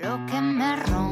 Lo que me rompe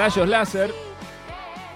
Rayos Láser,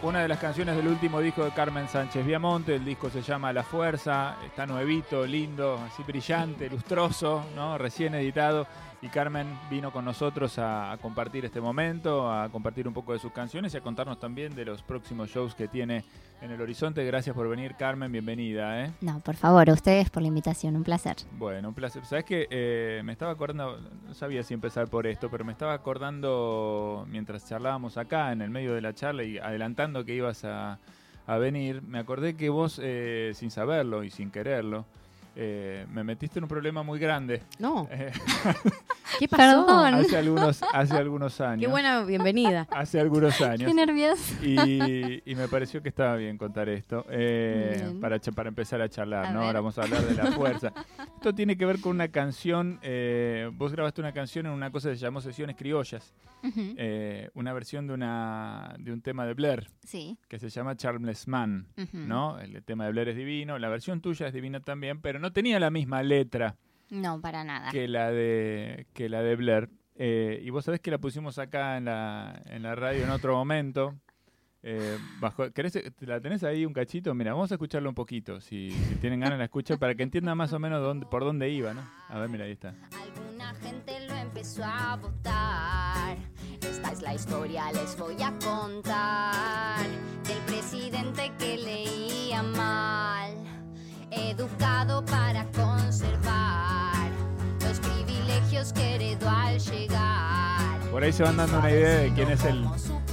una de las canciones del último disco de Carmen Sánchez Viamonte. El disco se llama La Fuerza, está nuevito, lindo, así brillante, lustroso, ¿no? recién editado. Y Carmen vino con nosotros a, a compartir este momento, a compartir un poco de sus canciones y a contarnos también de los próximos shows que tiene en el horizonte. Gracias por venir, Carmen, bienvenida. ¿eh? No, por favor, a ustedes por la invitación, un placer. Bueno, un placer. Sabes que eh, me estaba acordando, no sabía si empezar por esto, pero me estaba acordando mientras charlábamos acá, en el medio de la charla y adelantando que ibas a, a venir, me acordé que vos, eh, sin saberlo y sin quererlo, eh, me metiste en un problema muy grande. No, Eh, ¿qué pasó? Perdón. hace algunos, hace algunos años. Qué buena bienvenida. Hace algunos años. Qué nervioso. Y, y me pareció que estaba bien contar esto eh, Bien. para, para empezar a charlar, A ¿no? ver. Ahora vamos a hablar de la fuerza. Esto tiene que ver con una canción, eh, vos grabaste una canción en una cosa que se llamó Sesiones Criollas, eh, una versión de, una, de un tema de Blair Sí. que se llama Charles Man. ¿no? El tema de Blair es divino, la versión tuya es divina también, pero no tenía la misma letra No, para nada. que la de, que la de Blair. Eh, y vos sabés que la pusimos acá en la, en la radio en otro momento. Eh, bajo, ¿querés, ¿La tenés ahí un cachito? Mira, vamos a escucharlo un poquito. Si, si tienen ganas la escuchan para que entiendan más o menos dónde, por dónde iba, ¿no? A ver, mira, ahí está. Alguna gente lo empezó a votar. Esta es la historia, les voy a contar. Del presidente que leía mal, educado para conservar los privilegios que heredó al llegar. Por ahí se van dando una idea de quién es el,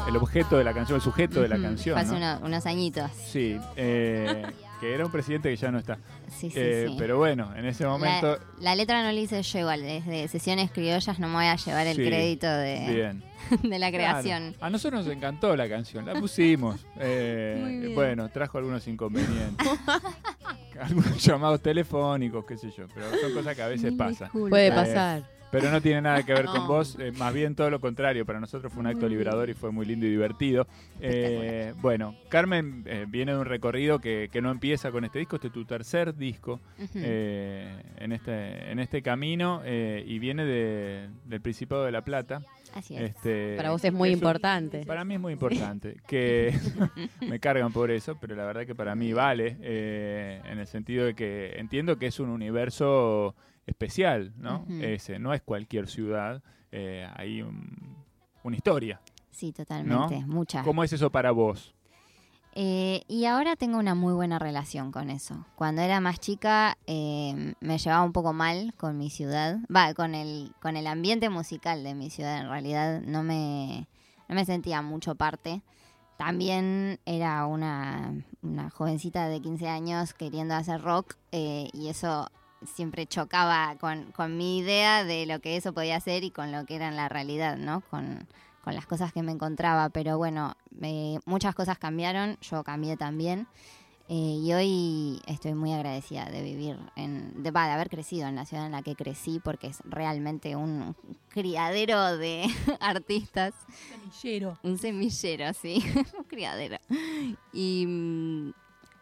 el objeto de la canción, el sujeto de la canción. Hace ¿no? uno- unos añitos. Sí, eh, que era un presidente que ya no está. Sí, sí, Eh, sí. Pero bueno, en ese momento. La, la letra no la hice yo igual, desde sesiones criollas no me voy a llevar el Sí, crédito de, Bien. de la creación. Claro. A nosotros nos encantó la canción, la pusimos. Eh, Muy bien. bueno, trajo algunos inconvenientes. algunos llamados telefónicos, qué sé yo, pero son cosas que a veces pasan. Puede Eh, pasar. Pero no tiene nada que ver con vos, eh, más bien todo lo contrario. Para nosotros fue un acto liberador y fue muy lindo y divertido. Eh, bueno, Carmen eh, viene de un recorrido que, que no empieza con este disco, este es tu tercer disco Ujú. eh, en, este, en este camino eh, y viene de- del Principado de La Plata. Así es. Este, Para vos es muy importante. para mí es muy importante. Que me cargan por eso, pero la verdad que para mí vale. eh, en el sentido de que entiendo que es un universo especial, ¿no? Ujú. Ese, no es cualquier ciudad. eh, hay un- una historia. Sí, totalmente. Mucha. ¿Cómo es eso para vos? Eh, y ahora tengo una muy buena relación con eso. Cuando era más chica eh, me llevaba un poco mal con mi ciudad, va, con el, con el ambiente musical de mi ciudad. En realidad no me, no me sentía mucho parte. También era una, una jovencita de 15 años queriendo hacer rock eh, y eso siempre chocaba con, con mi idea de lo que eso podía ser y con lo que era en la realidad, ¿no? Con, con las cosas que me encontraba. Pero bueno, eh, muchas cosas cambiaron, yo cambié también. eh, y hoy estoy muy agradecida de vivir, en, de, de haber crecido en la ciudad en la que crecí, porque es realmente un criadero de artistas. Un semillero, sí, un criadero. Y, mm,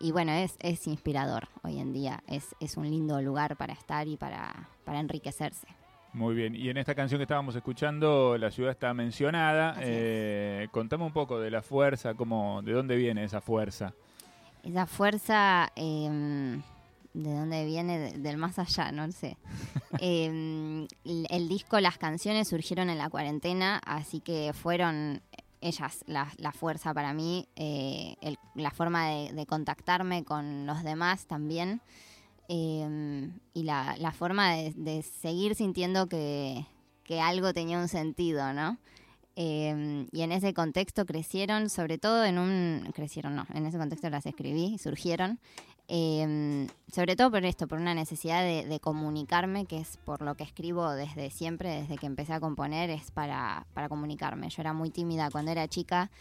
y bueno, es, es inspirador hoy en día, es, es un lindo lugar para estar y para, para enriquecerse. Muy bien, y en esta canción que estábamos escuchando, la ciudad está mencionada. Es. Eh, contame un poco de la fuerza, cómo, de dónde viene esa fuerza. Esa fuerza, eh, ¿de dónde viene? De- del más allá, no sé. Eh, el, el disco, las canciones surgieron en la cuarentena, así que fueron ellas la, la fuerza para mí, eh, el- la forma de, de contactarme con los demás también. Eh, y la, la forma de, seguir sintiendo que, que algo tenía un sentido, ¿no? Eh, y en ese contexto crecieron, sobre todo en un... Crecieron, no, en ese contexto las escribí, surgieron. eh, sobre todo por esto, por una necesidad de, de comunicarme, que es por lo que escribo desde siempre, desde que empecé a componer, es para, para comunicarme. Yo era muy tímida cuando era chica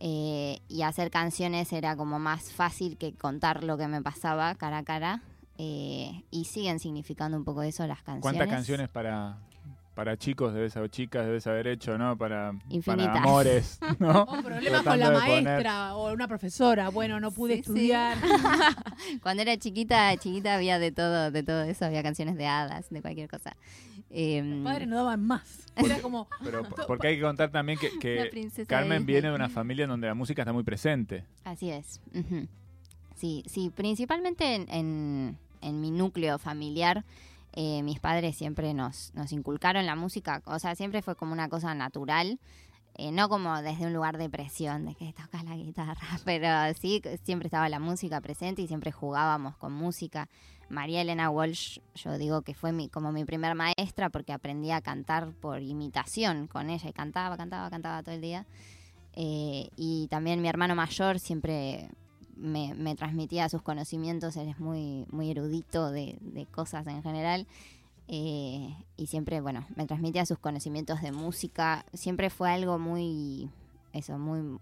eh, y hacer canciones era como más fácil que contar lo que me pasaba cara a cara. Eh, y siguen significando un poco eso las canciones. ¿Cuántas canciones para, para chicos debes haber, chicas debes haber hecho, ¿no? Para, Infinitas. para amores, ¿no? O problemas con la maestra o una profesora. Bueno, no pude Sí, sí. estudiar. Cuando era chiquita, chiquita había de todo, de todo eso, había canciones de hadas, de cualquier cosa. Eh, Los padres no daban más. Era como. Pero porque hay que contar también que, Carmen viene de una familia en donde la música está muy presente. Así es. Sí, sí, principalmente en, en- en mi núcleo familiar, eh, mis padres siempre nos, nos inculcaron la música, o sea, siempre fue como una cosa natural, eh, no como desde un lugar de presión, de que tocas la guitarra, pero sí, siempre estaba la música presente y siempre jugábamos con música. María Elena Walsh, yo digo que fue mi, como mi primer maestra porque aprendí a cantar por imitación con ella y cantaba, cantaba, cantaba todo el día. Eh, y también mi hermano mayor siempre me, me transmitía sus conocimientos, él es muy, muy erudito de, de cosas en general. eh, y siempre, bueno, me transmitía sus conocimientos de música. Siempre fue algo muy, eso, muy,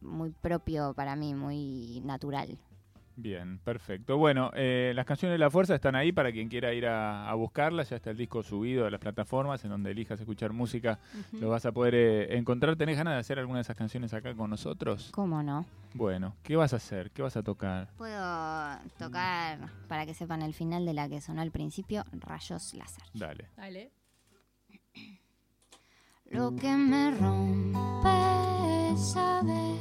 muy propio para mí, muy natural. Bien, perfecto. Bueno, eh, las canciones de la fuerza están ahí para quien quiera ir a, a buscarlas. Ya está el disco subido a las plataformas en donde elijas escuchar música. Lo vas a poder eh, encontrar. ¿Tenés ganas de hacer alguna de esas canciones acá con nosotros? ¿Cómo no? Bueno, ¿qué vas a hacer? ¿Qué vas a tocar? Puedo tocar, para que sepan el final de la que sonó al principio, Rayos Láser. Dale. Dale. Lo que me rompe es saber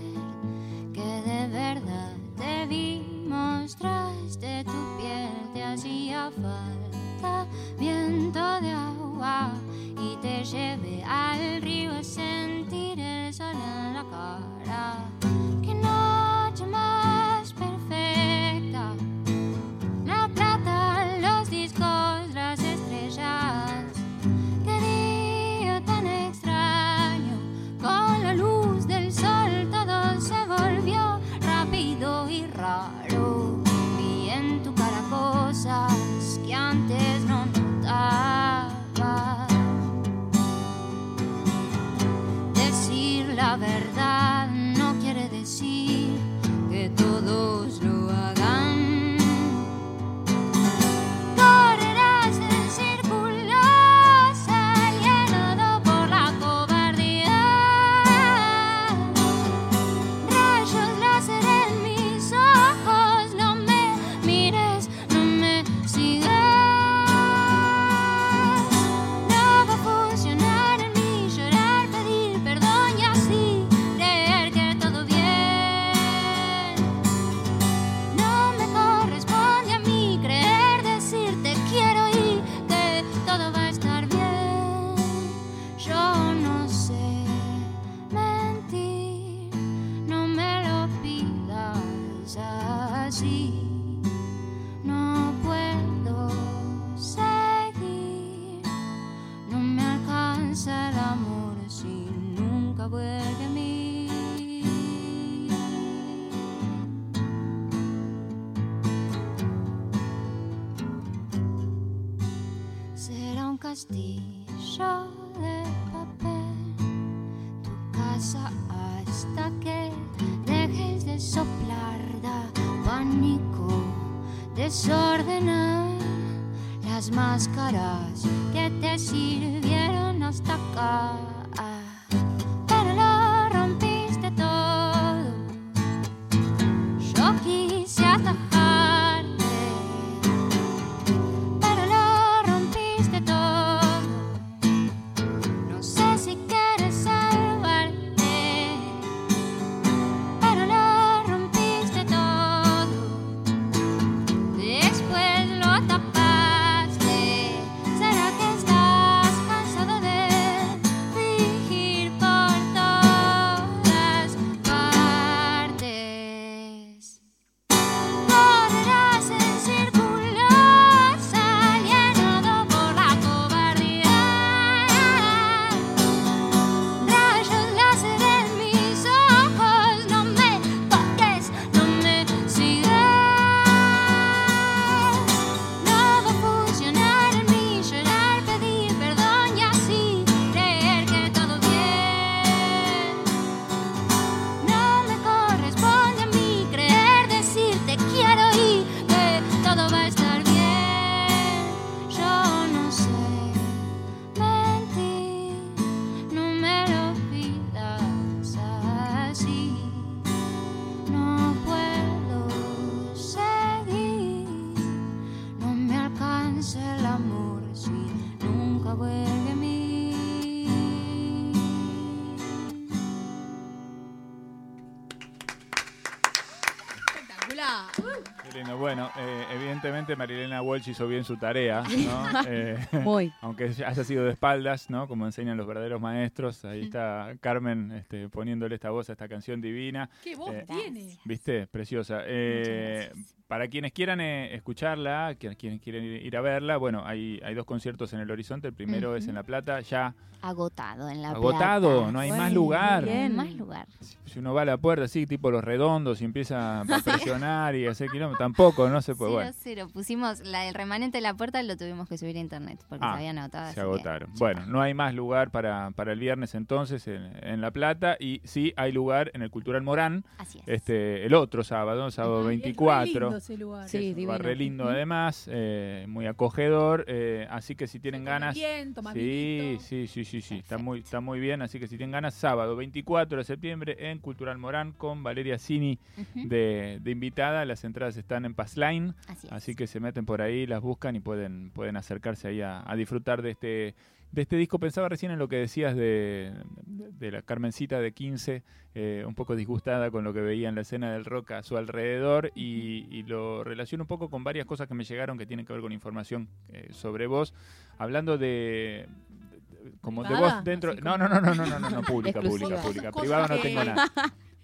que de verdad te vi, mostraste tu piel, te hacía falta viento de agua y te llevé al río a sentir el sol en la cara. Qué noche más evidentemente Marilena Walsh hizo bien su tarea, ¿no? Eh, Muy. aunque haya sido de espaldas, ¿no? Como enseñan los verdaderos maestros. Ahí está Carmen este, poniéndole esta voz a esta canción divina. ¿Qué voz Eh, tiene? ¿Viste? Preciosa. Eh, para quienes quieran eh, escucharla, quienes quieren ir, a verla, bueno, hay, hay dos conciertos en el horizonte. El primero es en La Plata, ya Agotado en la agotado, Plata. no hay Bueno, más lugar. No hay Bien. más lugar. Si uno va a la puerta así, tipo los redondos, y empieza a presionar y hacer kilómetros, tampoco, no se puede. Cero, Bueno, cero. Pusimos la, el remanente de la puerta lo tuvimos que subir a internet porque Ah, se habían agotado. se agotaron. Bueno, no hay más lugar para, para el viernes entonces en, en La Plata y sí hay lugar en el Cultural Morán Así es. este el otro sábado, sábado Es re 24. lindo ese lugar. Sí, es divino. re lindo además, eh, muy acogedor, eh, así que si tienen Se ganas... Bien, toma Sí, sí, sí, sí, sí, está muy, está muy bien, así que si tienen ganas, sábado 24 de septiembre en Cultural Morán con Valeria Cini de invitada, las entradas están en Passline, Así es. así que se meten por ahí, las buscan y pueden, pueden acercarse ahí a, a disfrutar de este, de este disco. Pensaba recién en lo que decías de, de la Carmencita de 15, eh, un poco disgustada con lo que veía en la escena del rock a su alrededor y, y lo relaciono un poco con varias cosas que me llegaron que tienen que ver con información eh, sobre vos, hablando de... como de vos dentro no no no no no no no, no pública pública pública. Privado no tengo nada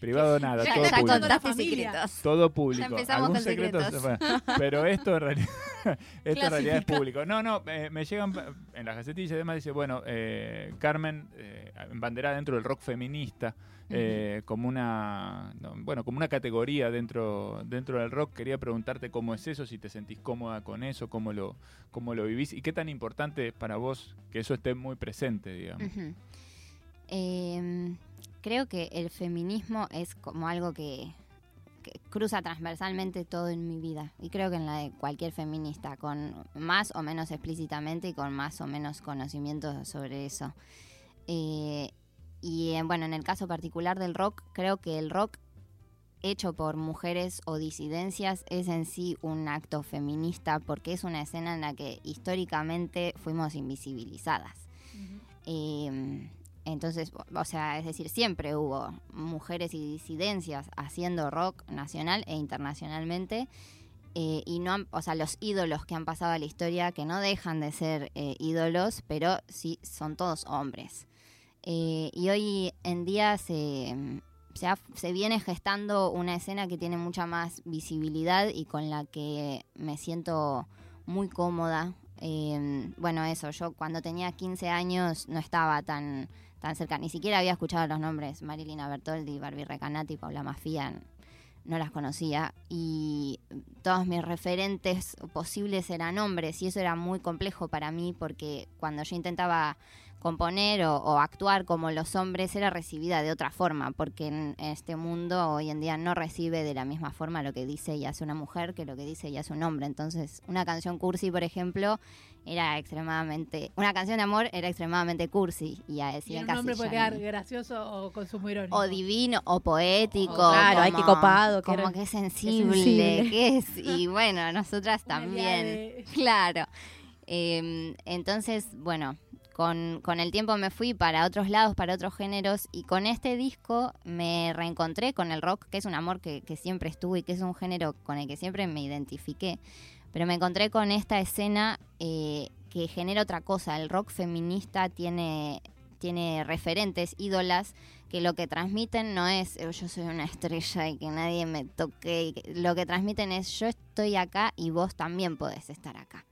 privado nada Ya, todo ya público contaste Familia. secretos. todo público. empezamos Algún con secreto, secretos. pero esto en realidad, esto en realidad es público. No, no, eh, me llegan en las gacetillas y demás dice, bueno, eh, Carmen eh, embanderada dentro del rock feminista eh, como una, no, bueno, como una categoría dentro dentro del rock. Quería preguntarte cómo es eso, si te sentís cómoda con eso, cómo lo cómo lo vivís y qué tan importante es para vos que eso esté muy presente, digamos. Em, creo que el feminismo es como algo que, que cruza transversalmente todo en mi vida y creo que en la de cualquier feminista, con más o menos explícitamente y con más o menos conocimiento sobre eso. Eh, y eh, bueno, en el caso particular del rock, creo que el rock hecho por mujeres o disidencias es en sí un acto feminista porque es una escena en la que históricamente fuimos invisibilizadas. Eh, entonces, o- sea, es decir, siempre hubo mujeres y disidencias haciendo rock nacional e internacionalmente. eh, y no han- o sea, los ídolos que han pasado a la historia, que no dejan de ser eh, ídolos, pero sí son todos hombres. Eh, y hoy en día se, se viene gestando una escena que tiene mucha más visibilidad y con la que me siento muy cómoda. Eh, bueno, eso, yo cuando tenía 15 años no estaba tan, tan cerca, ni siquiera había escuchado los nombres Marilina Bertoldi, Barbie Recanati, Paula Mafia, no las conocía y todos mis referentes posibles eran hombres y eso era muy complejo para mí porque cuando yo intentaba componer o, o actuar como los hombres era recibida de otra forma, porque en este mundo hoy en día no recibe de la misma forma lo que dice y hace una mujer que lo que dice y hace un hombre. Entonces, una canción cursi, por ejemplo, era extremadamente. Una canción de amor era extremadamente cursi y a decir un hombre puede quedar gracioso o consumo irónico. o divino o poético. O claro, ay, qué como- copado, que Como que es sensible, sensible. que es. Y bueno, nosotras también. Claro. Eh, entonces, bueno, con, el tiempo me fui para otros lados, para otros géneros, y con este disco me reencontré con el rock, que es un amor que, siempre estuvo y que es un género con el que siempre me identifiqué. Pero me encontré con esta escena eh, que genera otra cosa. El rock feminista tiene, tiene referentes, ídolas, que lo que transmiten no es "Eh, yo soy una estrella y que nadie me toque. lo que transmiten es yo estoy acá y vos también podés estar acá.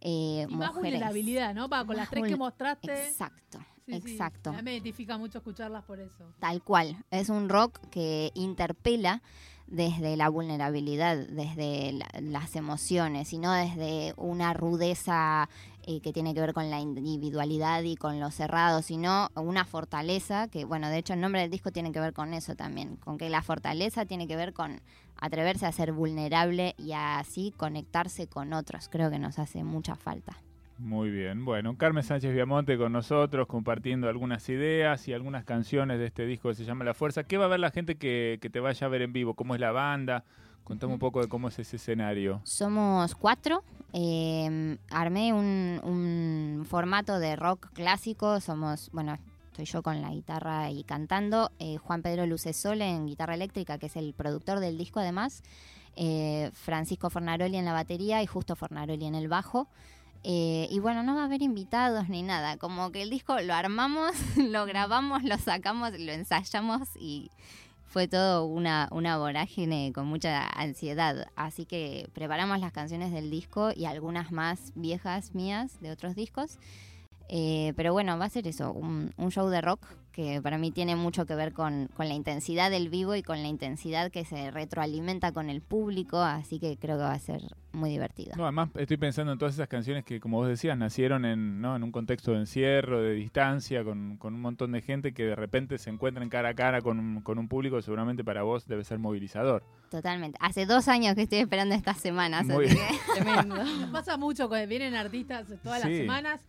Eh, Y más mujeres. vulnerabilidad, ¿no? Va, con las tres que mostraste. Exacto, Sí, sí. exacto. A mí me identifica mucho escucharlas por eso. Tal cual. Es un rock que interpela desde la vulnerabilidad, desde la- las emociones, y no desde una rudeza eh, que tiene que ver con la individualidad y con lo cerrado, sino una fortaleza que, bueno, de hecho el nombre del disco tiene que ver con eso también, con que la fortaleza tiene que ver con atreverse a ser vulnerable y así conectarse con otros. Creo que nos hace mucha falta. Muy bien. Bueno, Carmen Sánchez Viamonte con nosotros, compartiendo algunas ideas y algunas canciones de este disco que se llama La Fuerza. ¿Qué va a ver la gente que, te vaya a ver en vivo? ¿Cómo es la banda? Contame un poco de cómo es ese escenario. Somos cuatro. eh, armé un, un formato de rock clásico. Somos, bueno, estoy yo con la guitarra y cantando. eh, Juan Pedro Lucesole en guitarra eléctrica, que es el productor del disco además. eh, Francisco Fornaroli en la batería y Justo Fornaroli en el bajo. Eh, y bueno, no va a haber invitados ni nada. Como que el disco lo armamos, lo grabamos, lo sacamos, lo ensayamos y fue todo una, una vorágine con mucha ansiedad. Así que preparamos las canciones del disco y algunas más viejas mías de otros discos. Eh, pero bueno, va a ser eso, un, un show de rock que para mí tiene mucho que ver con, con la intensidad del vivo y con la intensidad que se retroalimenta con el público, así que creo que va a ser muy divertido. No, además estoy pensando en todas esas canciones que, como vos decías, nacieron en, ¿no? en un contexto de encierro, de distancia, con, con un montón de gente que de repente se encuentran cara a cara con un, con un público, seguramente para vos debe ser movilizador. Totalmente. Hace dos años que estoy esperando estas semanas, Muy así bien. que Tremendo. Pasa mucho cuando vienen artistas todas Sí. las semanas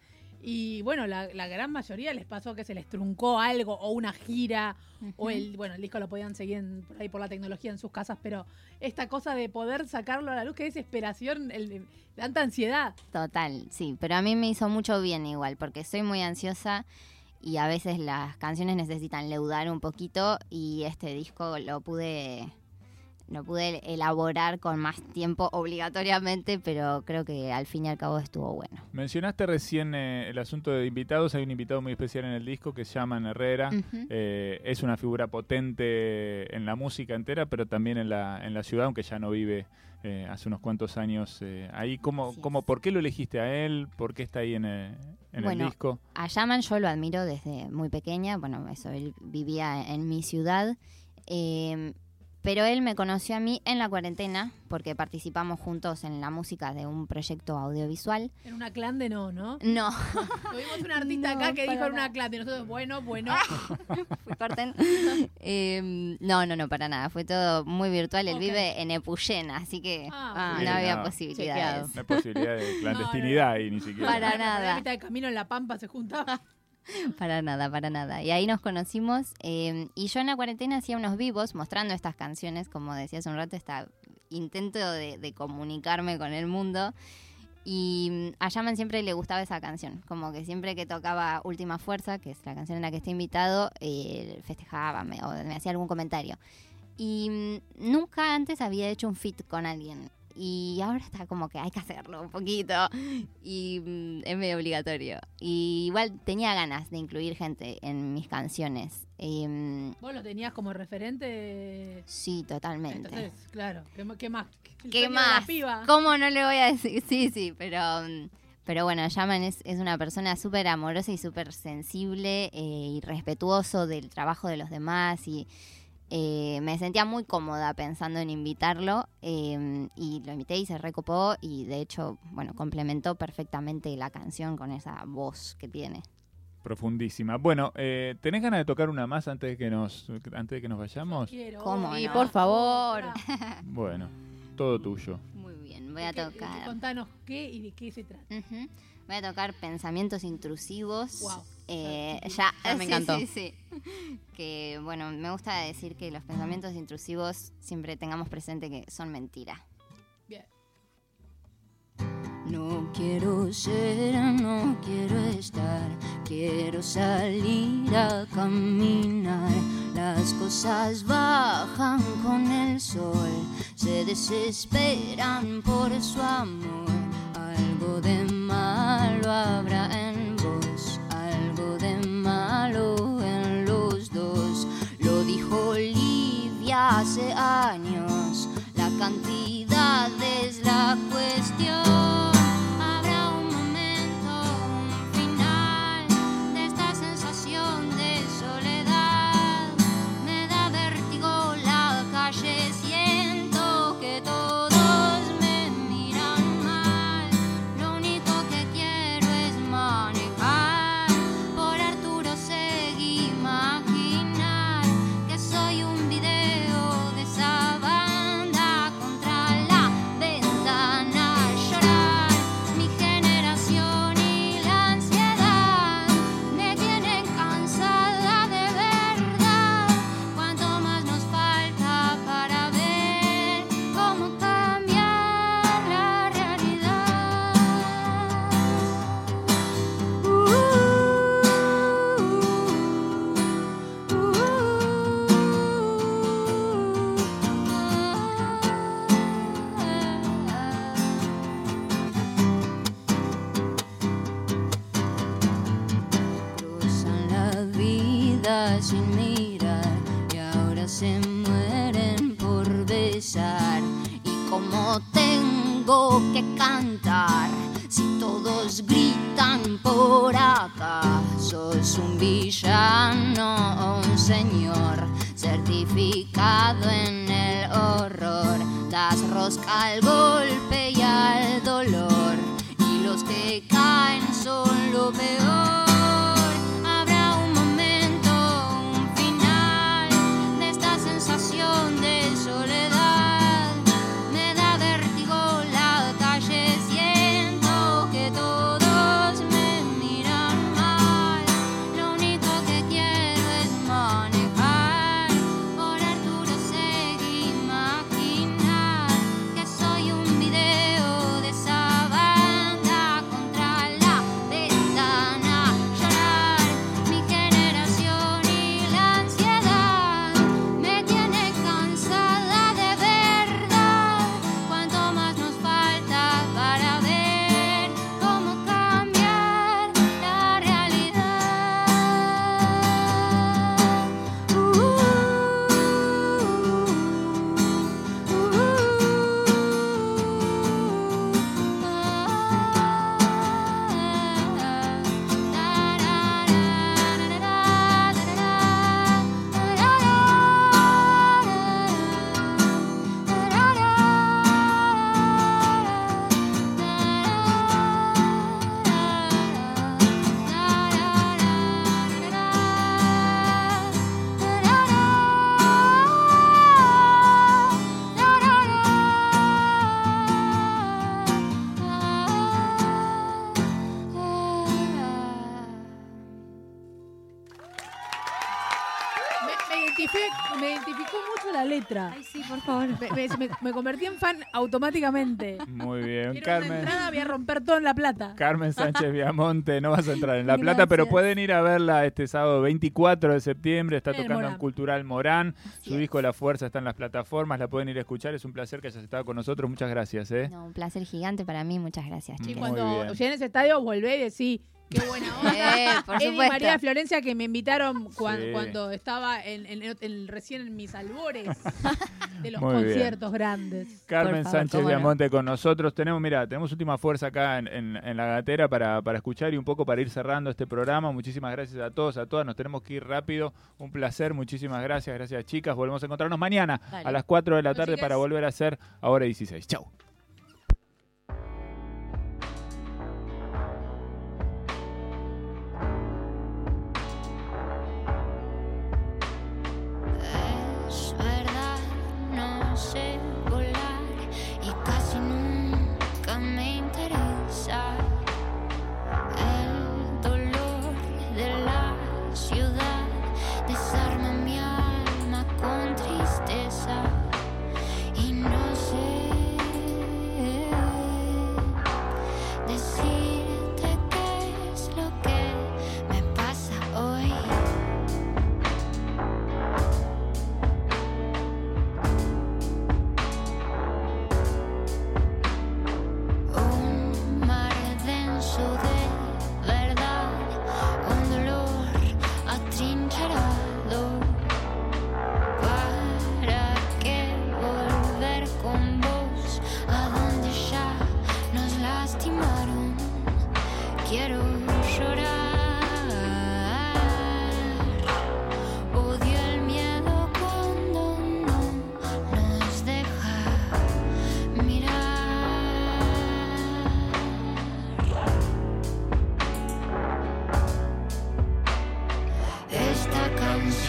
y bueno, la, la gran mayoría les pasó que se les truncó algo o una gira o el, bueno, el disco lo podían seguir en- por ahí por la tecnología en sus casas, pero esta cosa de poder sacarlo a la luz, qué desesperación, el, tanta ansiedad. Total, sí, pero a mí me hizo mucho bien igual, porque soy muy ansiosa y a veces las canciones necesitan leudar un poquito y este disco lo pude lo pude elaborar con más tiempo obligatoriamente, pero creo que al fin y al cabo estuvo bueno. Mencionaste recién eh, el asunto de invitados, hay un invitado muy especial en el disco que se llama Herrera. Eh, es una figura potente en la música entera, pero también en la, en la ciudad, aunque ya no vive eh, hace unos cuantos años ahí. ¿Cómo, cómo, ¿Por qué lo elegiste a él? ¿Por qué está ahí en, eh, en Bueno, el disco? A Yaman yo lo admiro desde muy pequeña, bueno, eso, él vivía en mi ciudad, eh, pero él me conoció a mí en la cuarentena porque participamos juntos en la música de un proyecto audiovisual. En una clan de no, ¿no? No, Tuvimos un artista No, acá que dijo en una clan y nosotros, bueno, bueno. fui corten. Eh, no, no, no, para nada, fue todo muy virtual. Él vive en Epuyén, así que Ah, no Sí, había no. posibilidades. No hay posibilidad de clandestinidad ahí ni siquiera. Para nada. A mitad de camino en La Pampa se juntaba. Para nada, para nada. Y ahí nos conocimos. eh, y yo en la cuarentena hacía unos vivos mostrando estas canciones, como decía hace un rato, este intento de, de comunicarme con el mundo. Y mm, a Yaman siempre le gustaba esa canción. Como que siempre que tocaba Última Fuerza, que es la canción en la que está invitado, eh, festejaba me- o me hacía algún comentario. Y mm, nunca antes había hecho un fit con alguien. Y ahora está como que hay que hacerlo un poquito. Y mm, es medio obligatorio. Y igual tenía ganas de incluir gente en mis canciones. Em, Vos lo tenías como referente. sí, totalmente. Entonces, claro, ¿qué, más? ¿Qué más? ¿Cómo no le voy a decir? Sí, sí, pero, mm, pero bueno, Yaman es, es una persona súper amorosa y súper sensible eh, y respetuoso del trabajo de los demás y eh, me sentía muy cómoda pensando en invitarlo eh, y lo invité y se recopó y de hecho, bueno, complementó perfectamente la canción con esa voz que tiene. Profundísima. Bueno, eh, ¿tenés ganas de tocar una más antes de que nos, antes de que nos vayamos? Quiero, ¿Cómo Y no? por favor. Bueno, todo tuyo. Muy bien, voy a ¿Qué- tocar. Contanos qué y de qué se trata. Ujú. Voy a tocar pensamientos intrusivos. Wow. Eh, Sí, ya, Ya me sí, encantó. sí, sí. Que bueno, me gusta decir que los pensamientos intrusivos siempre tengamos presente que son mentira. Bien. No quiero ser, no quiero estar, quiero salir a caminar. Las cosas bajan con el sol, se desesperan por su amor. Algo de malo habrá en hace años, la cantidad es sí. Me, me- me- me convertí en fan automáticamente. Muy bien, Quiero una Carmen. entrada, voy a romper todo en La Plata. Carmen Sánchez Viamonte, no vas a entrar en La Plata, pero pueden ir a verla este sábado 24 de septiembre. Está En tocando en Morán. Cultural Morán. Así Su es. disco La Fuerza está en las plataformas, la pueden ir a escuchar. Es un placer que hayas estado con nosotros. Muchas gracias. ¿eh? No, un placer gigante para mí, muchas gracias, Y Muy chicos. cuando a ese estadio, volvé y decí, qué buena onda. Eh, por Eddie y supuesto. María Florencia que me invitaron cuan- Sí. cuando estaba en, en- en- recién en mis albores de los Muy bien. conciertos grandes. Carmen favor, Sánchez no. Viamonte con nosotros. Tenemos, mira, tenemos última fuerza acá en, en- en la gatera para, para escuchar y un poco para ir cerrando este programa. Muchísimas gracias a todos, a todas. Nos tenemos que ir rápido. Un placer, muchísimas gracias. Gracias, chicas. Volvemos a encontrarnos mañana Dale. a las 4 de la tarde chicas. para volver a hacer Ahora 16. Chau.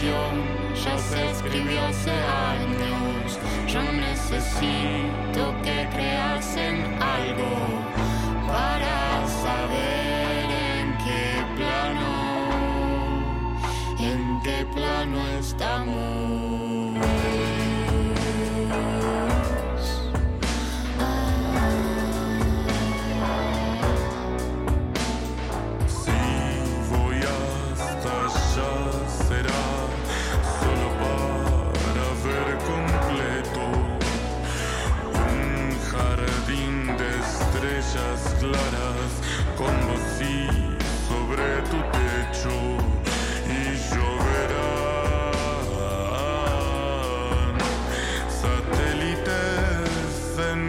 Canción ya se escribió hace años. Yo necesito que creas claras conocí sobre tu techo y lloverán satélites en